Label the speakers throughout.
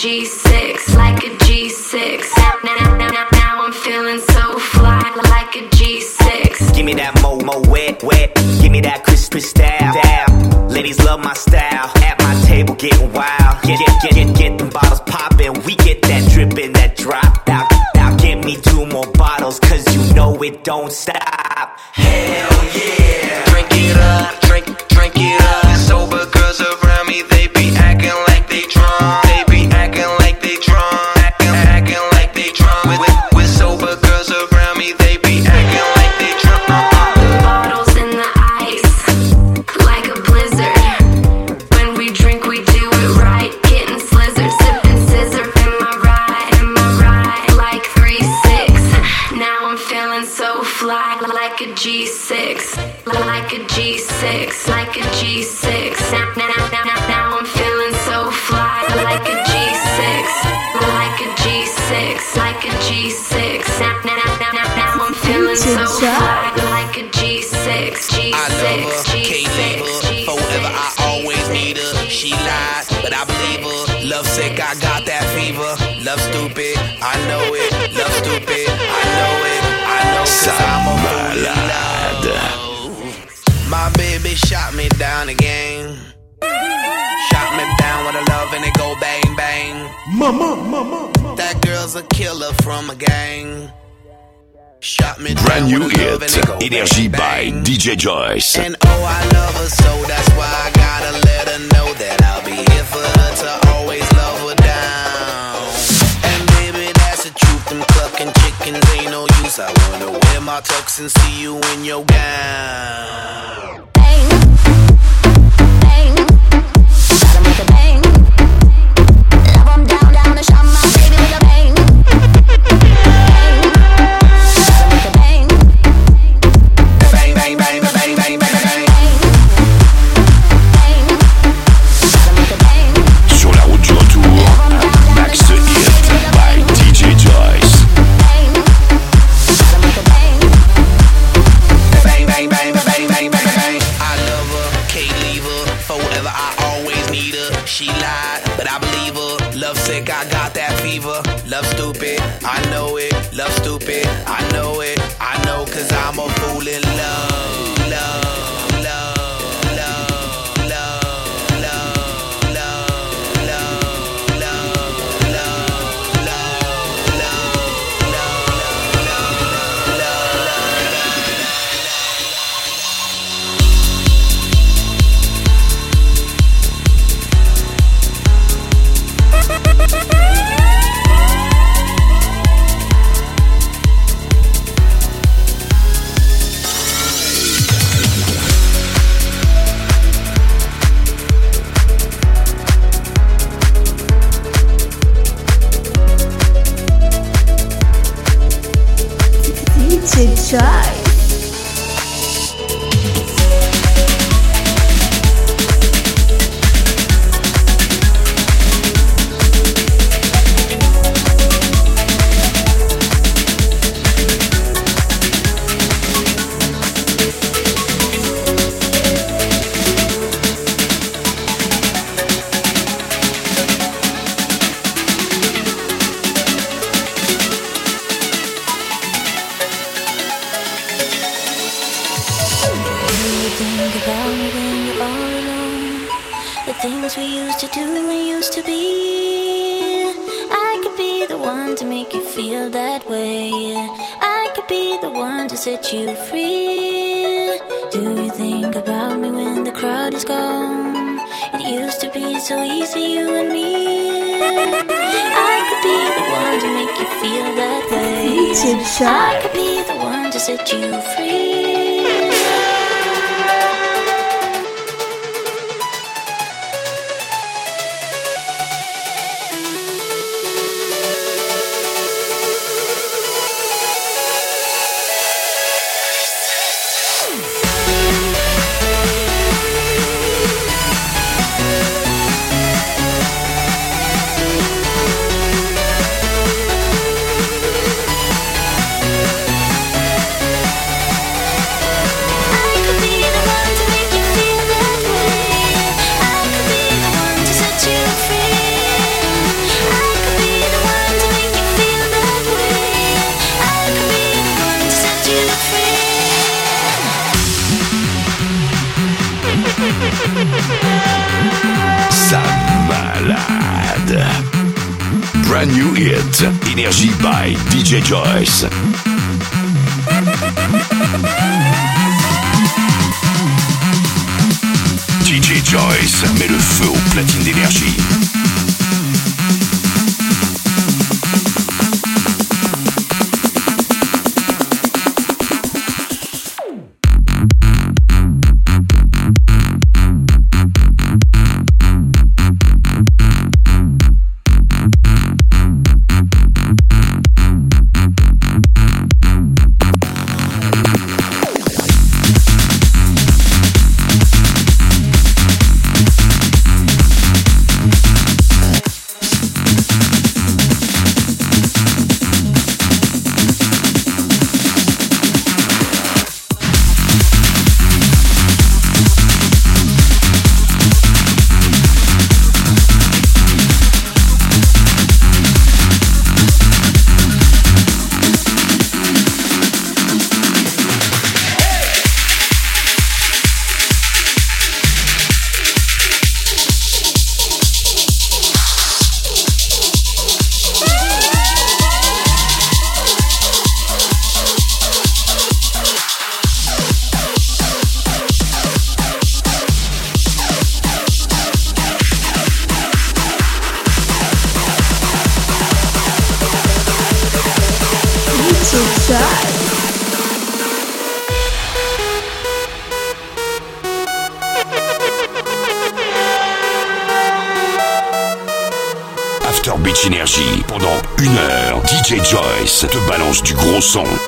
Speaker 1: G6, like a G6. Now, now, now, now, now I'm feeling so fly, like a G6.
Speaker 2: Give me that mo mo wet wet, give me that crisp crisp style. Down. Ladies love my style. At my table getting wild. Get get get get, get them bottles popping. We get that drippin', that drop Now, Now get me two more bottles, cause you know it don't stop.
Speaker 3: brand new hit, Energy by DJ Joyce.
Speaker 4: And oh, I love her, so that's why I gotta let her know that I'll be here for her to always love her down. And that's the truth, them clucking chickens ain't no use. I wanna wear my tux and see you in your gown.
Speaker 3: Joyce
Speaker 5: met le feu aux platines d'énergie.
Speaker 6: som.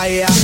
Speaker 6: fire.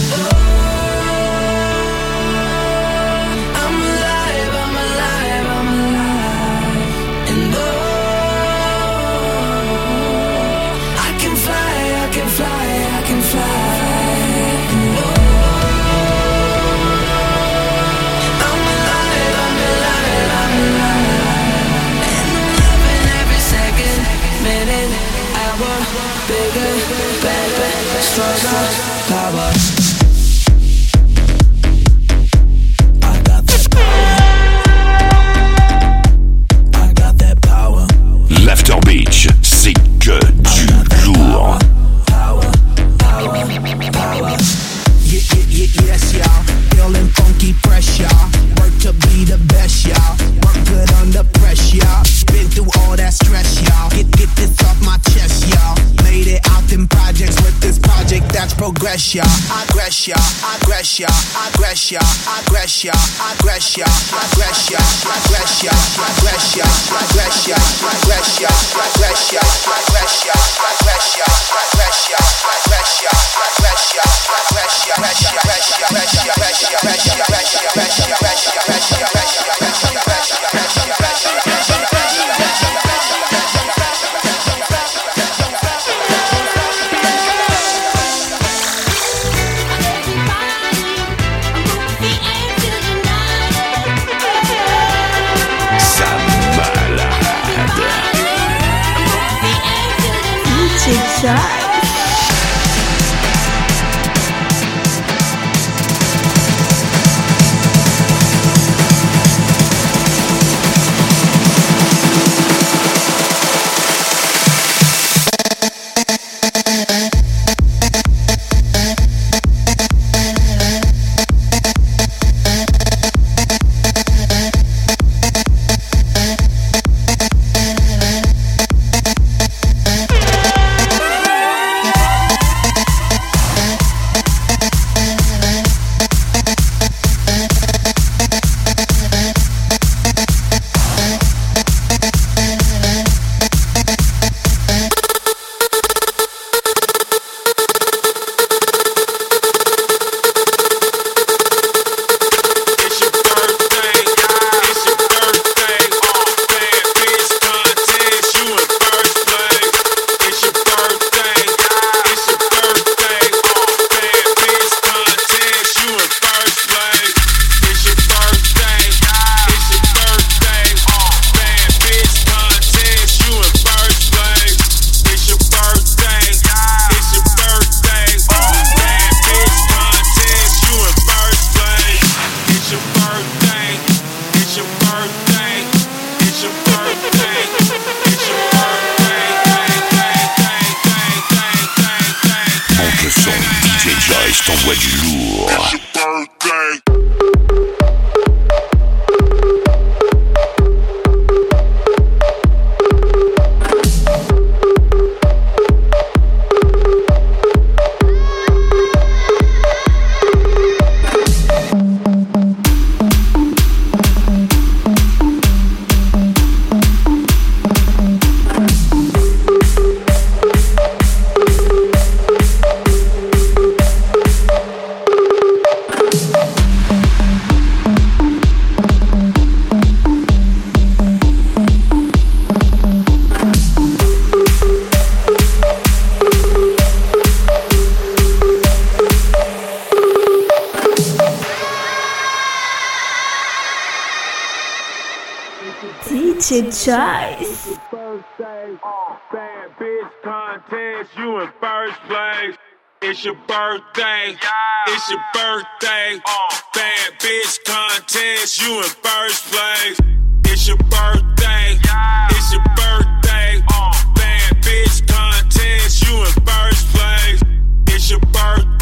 Speaker 7: bitch contest, you in first place. It's your birthday. Yeah. It's your birthday. Uh. Bad bitch contest, you in first place. It's your birthday. Yeah. It's your birthday. Uh. Bad bitch contest, you in first place. It's your birthday.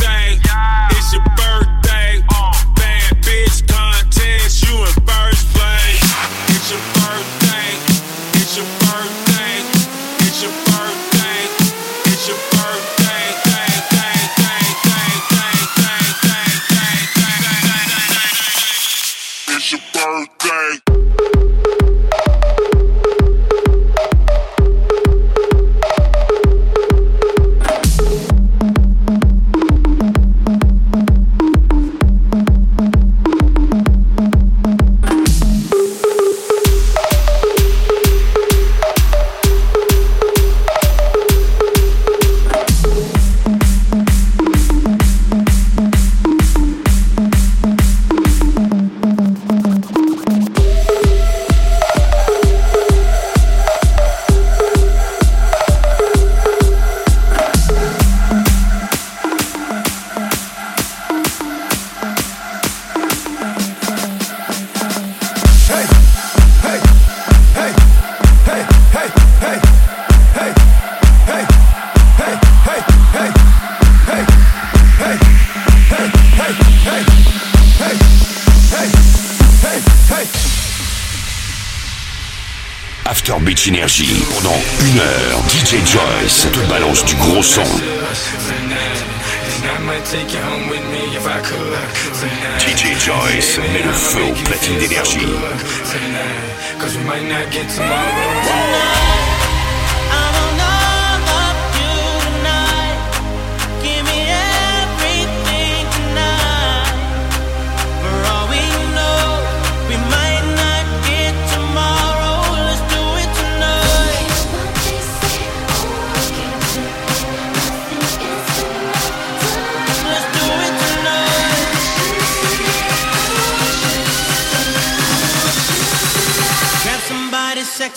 Speaker 7: everything. Beach Energy
Speaker 8: pendant une heure. DJ Joyce te balance
Speaker 7: du gros son.
Speaker 9: DJ
Speaker 7: Joyce met le feu aux platines d'énergie.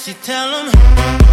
Speaker 7: She tell him.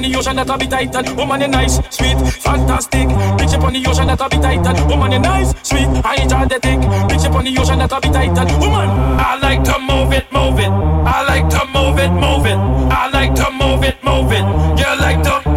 Speaker 7: On the ocean that a be tight woman you nice, sweet, fantastic. Up on the ocean that a be tight woman you nice, sweet, I enjoy the dick. Up on the ocean that a be tight woman. I like to move it, move it. I like to move it, move it. I like to move it, move it. You like to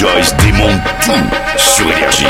Speaker 10: Joyce démonte tout sur Énergie.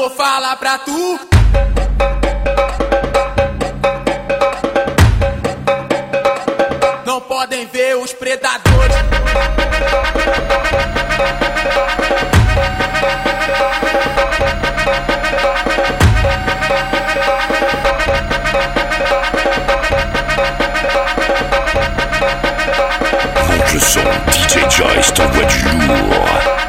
Speaker 11: Vou falar pra tu. Não podem ver os predadores.
Speaker 10: Le son, DJ Joyce t'envoie du lourd.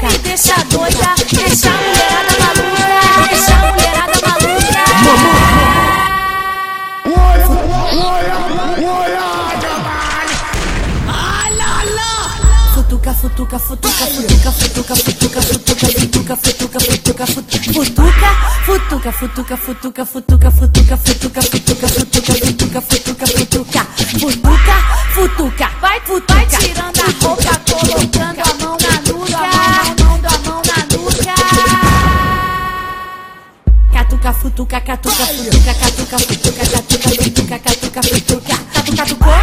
Speaker 12: Quem deixa doida, deixa a mulherada maluca, deixa a mulherada maluca.
Speaker 13: Olha, olha, olha, Futuca, futuca, futuca, futuca, futuca, futuca, futuca, futuca, futuca, futuca, futuca, futuca. Futuca, futuca, futuca, futuca, futuca, futuca, futuca, futuca, futuca, futuca, futuca, futuca, futuca, vai, vai tirando a roupa, colocando a mão na nuca, mão da mão na nuca. Catuca, futuca, catuca, futuca, catuca, futuca, catuca, futuca, catuca, futuca, catu, catucou,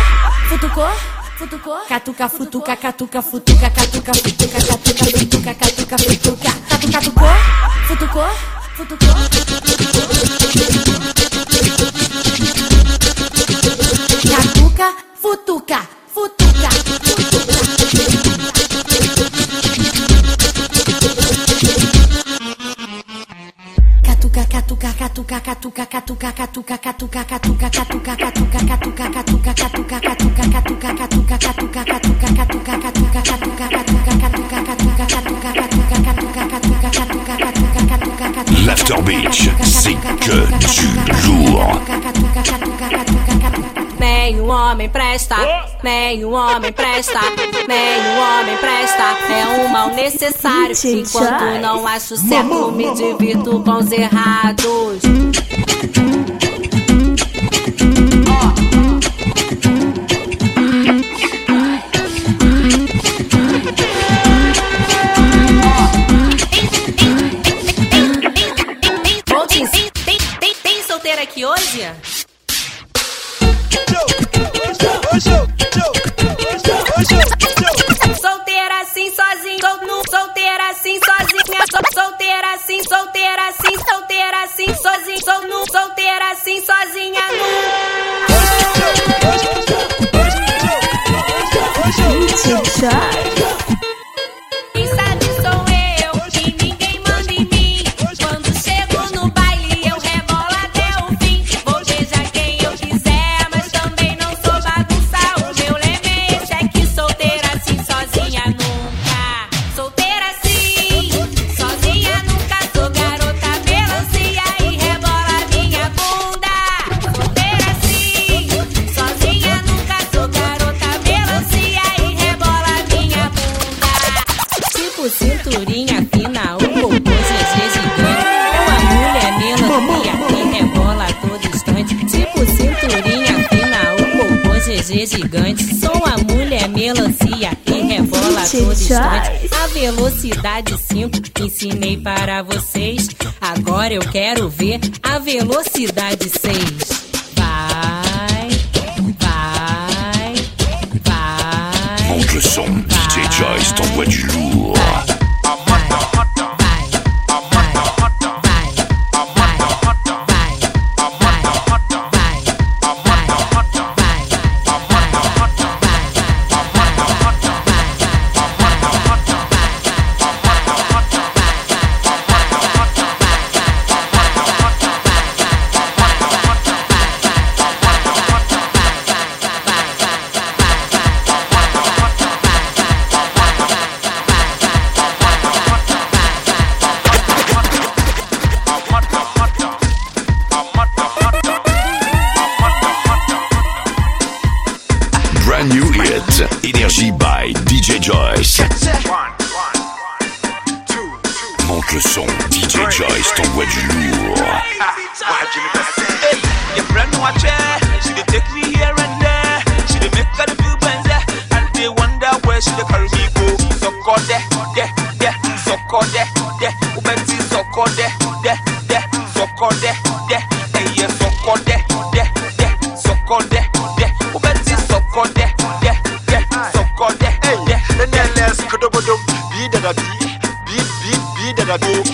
Speaker 13: futucou, futucou, catuca, futuca, catuca, futuca, catuca, futuca, catuca, futuca, catuca, futuca, catu, catucou, futucou, futucou. Catuca, futuca, futuca, futuca. Catuca, catuca, catuca, catuca, catuca, catuca, catuca, catuca.
Speaker 12: homem presta, nenhum homem presta, nenhum homem presta. É um mal necessário.
Speaker 14: Enquanto
Speaker 12: não acho certo, me divirto com os errados. bebê gigante. Sou a mulher melancia e rebola todo instante. A velocidade 5 ensinei para vocês. Agora eu quero ver a velocidade 6. Vai, vai, vai.
Speaker 10: Oncle som, DJ Joyce t'envoie du lourd.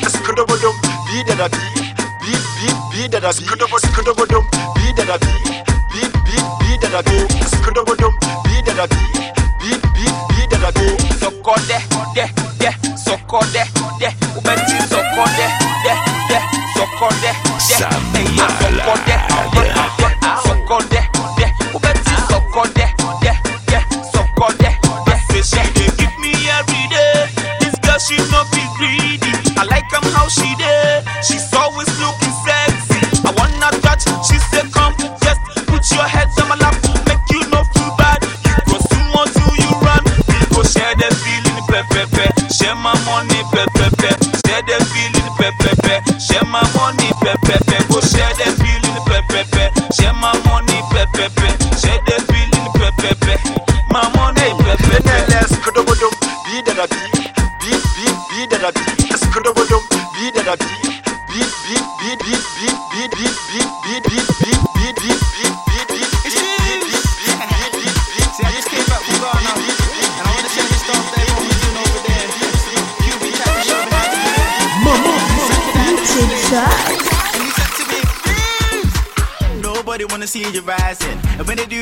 Speaker 15: skudobodum, be that I be, be, be, be that I be, skudobodum, be that I be, be, be, be that I be, skudobodum, be that I be, be, be, be that I be. So
Speaker 3: call de, de, de, so call de, de, ubenti so call de, de, de, so call de, de, so call de, oh, de.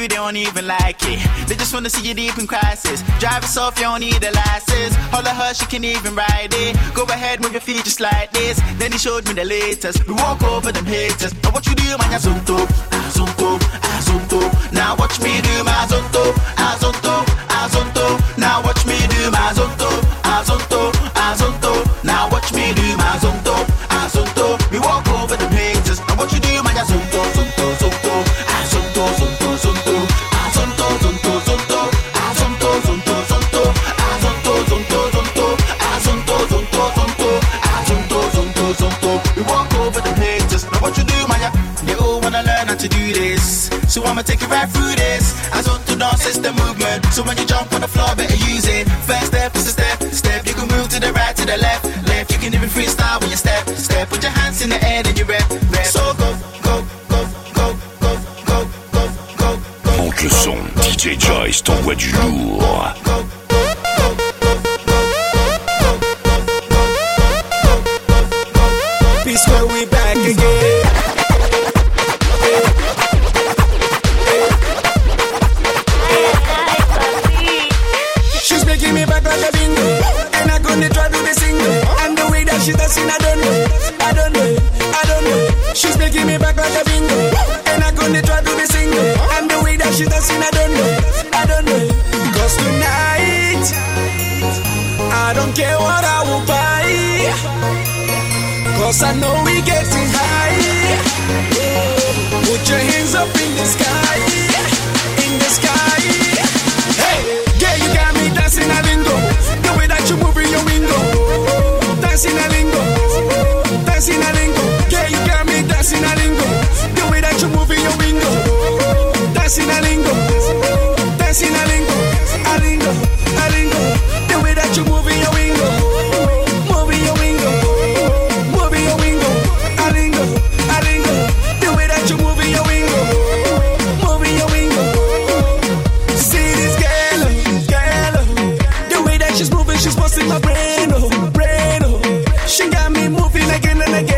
Speaker 3: you,
Speaker 4: they don't even like it. They just wanna see you deep in crisis. Drive yourself, you don't need a license. All of hush, you can even ride it. Go ahead, move your feet just like this. Then he showed me the latest. We walk over them haters. Now what you do, my ya zonto, zonto, zonto. Now watch me do my zonto. I'ma take you right through this. I don't do is the movement. So when you jump on the floor, better use it. First step is a step, step. You can move to the right, to the left, left. You can even freestyle when you step, step. Put your hands in the air and you rap, rap. So go, go, go, go, go, go, go, go, go.
Speaker 16: Monte le son, DJ Joyce t'envoie du lourd.
Speaker 11: again and again.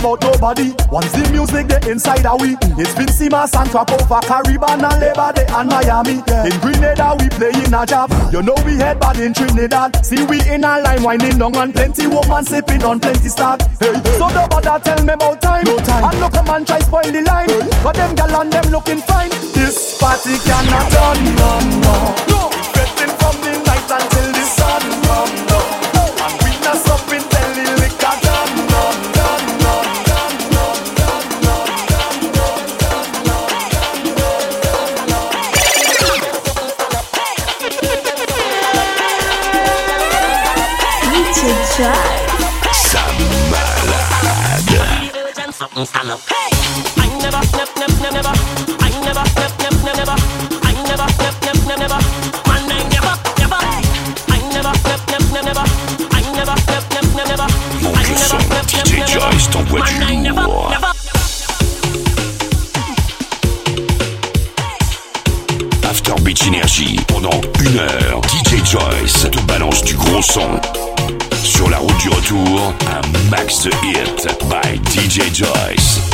Speaker 17: about nobody. Once the music get inside a we. It's been Sima, Santa Cova, Caribbean and Labor Day and Miami. In Grenada we play in a job. You know we head bad in Trinidad. See we in a line winding down and plenty woman sipping on plenty stock. Hey, hey. So don't bother tell me about time. No time. And look a man try spoil the line. Hey. But them gal and them looking fine. This party cannot done no more. No.
Speaker 7: something. Hey, I never, never, never, never, I never, I never, never, never. Never, never, never.
Speaker 10: After Beach Energy pendant une heure, DJ Joyce te balance du gros son. Sur la route du retour, un max de hits by DJ Joyce.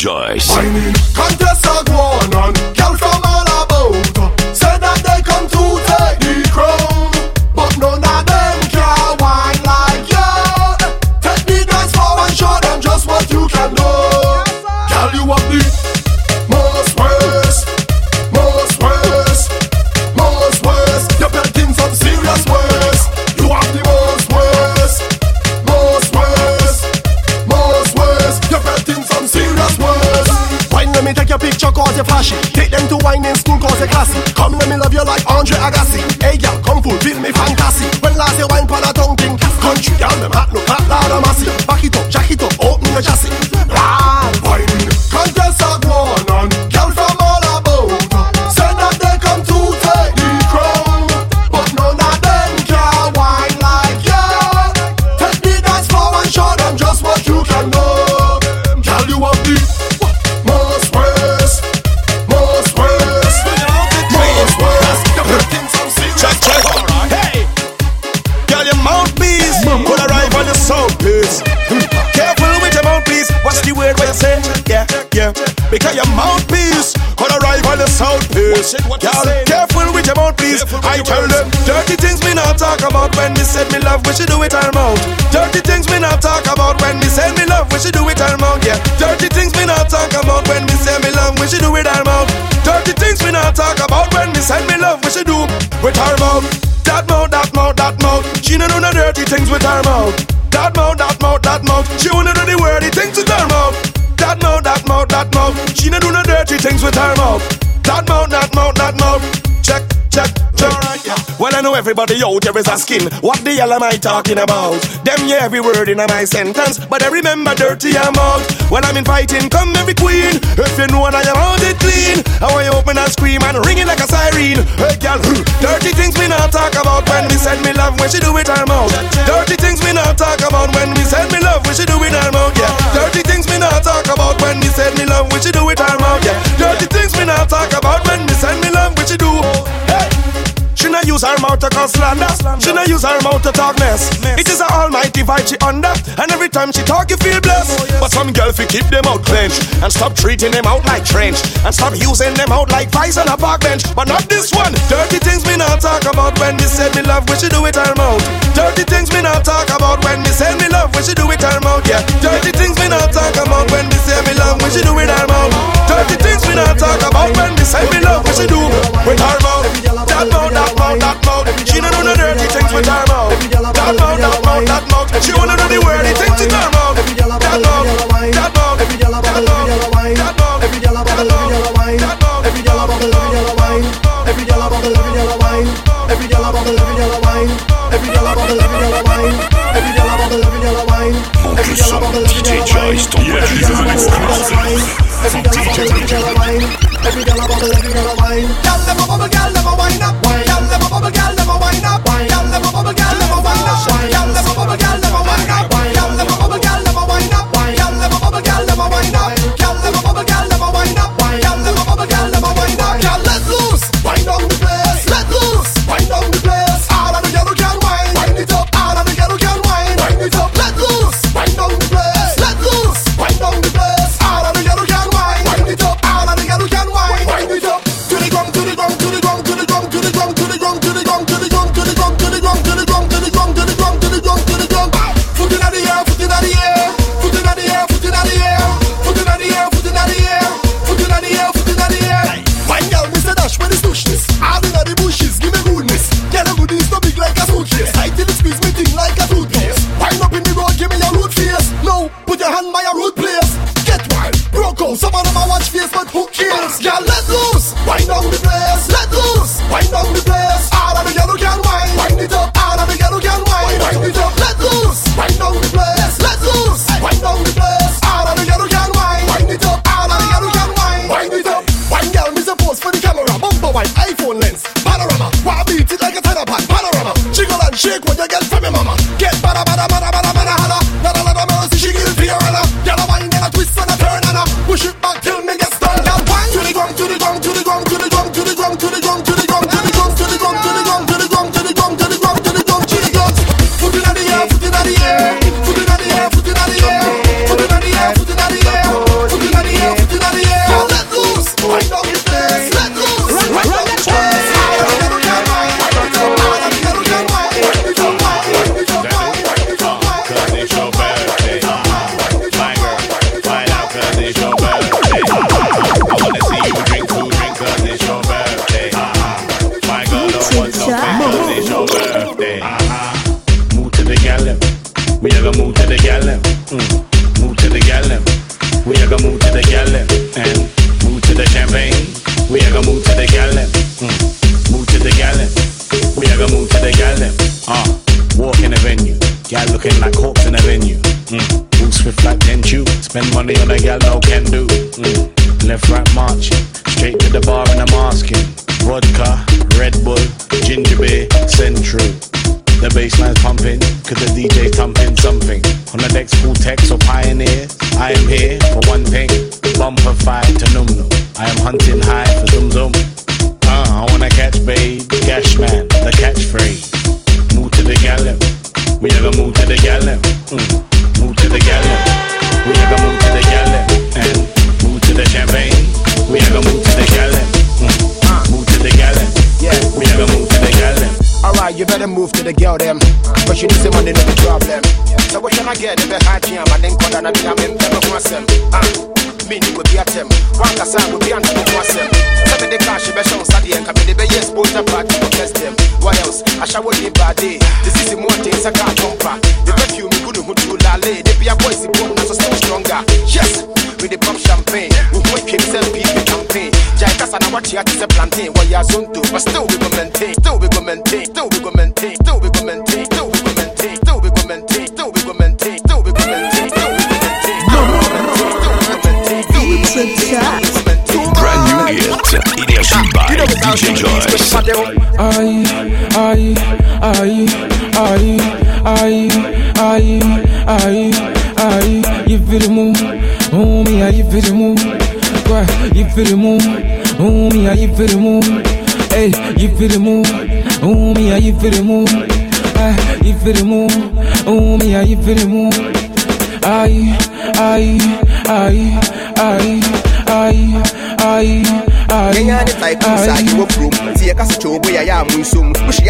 Speaker 18: Joyce.
Speaker 19: Everybody out there is asking, what the hell am I talking about? Them yeah, every word in a my sentence, but I remember dirty I'm out. Well, I'm inviting, come every queen. If you know that I'm out it clean, I want you open and scream and ring it like a siren. Hey, girl, dirty things we not talk about when we said me love, when she do it our mouth. Dirty things we not talk about when we said me love, when she do it our mouth. Yeah, dirty things we not talk about when we said me love, when she do it our use her mouth to cause slander. She not use her mouth to talk mess. It is an almighty vibe she under, and every time she talk, you feel blessed. Oh, but some girl fi keep them out clenched and stop treating them out like trench and stop using them out like vice on a park bench. But not this one. Dirty things me not talk about when we said me love. We should do it her mouth. Dirty things me not talk about when we said me love. We should do it her mouth. Yeah. Dirty things me not talk about when we say me love. We should do it her mouth. Dirty things we not talk about when we say me love. We should do with her mouth that mouth, that mouth, that mouth. She don't do no dirty things with her mouth. That mouth, that mouth, that mouth. She wanna do the wordy things with her mouth. That mouth, that mouth, that mouth.
Speaker 18: Every gyal a bubble, every gyal a wine. Every bubble, every wine. Every bubble, every wine. Every bubble, every wine. Every bubble, every wine. Every bubble, every wine. Every bubble, every wine. Every bubble, every wine. Every bubble, every. for the moon.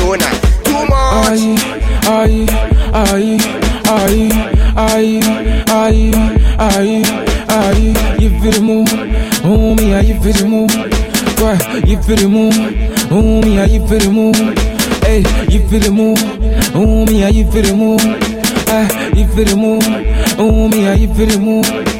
Speaker 18: Maradona. Too much. Aye, aye, aye, aye, aye, aye, aye. You feel the
Speaker 20: homie, are
Speaker 21: you feel the? Why, you homie, are
Speaker 7: you feel the? Hey, you feel the homie, are you feel the? Ah, you feel the homie, are you feel the?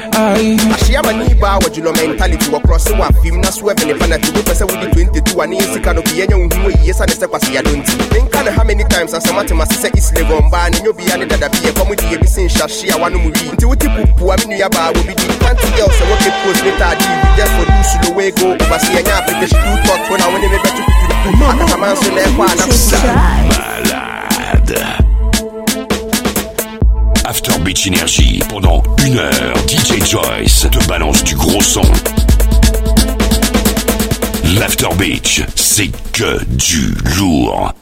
Speaker 21: ma ni baa wɔ gyulɔ mentality wɔ krɔse wɔ afim na ɛbɛ ne penalty wopɛ sɛ wode 22 a ne yɛ sika no bi yɛnyɛ wo hu ayie sane sɛ kwaseyado nti menka how many times asɛm atema se sɛ islegon baa ne nyɛ obia ne dada bi yɛkɔ mu de yɛbi se nhyahye a wanom wi nti wote pupua me nua baa wɔ bi di panty girl sɛ wɔke post ne taade bi just for do slow way go over se yɛnyɛ application do talk when I when they make better kuturuku akataman so na ɛkɔ a na
Speaker 3: Malade. After Beach Energy pendant une heure. DJ Joyce te balance du gros son. L'After Beach, c'est que du lourd.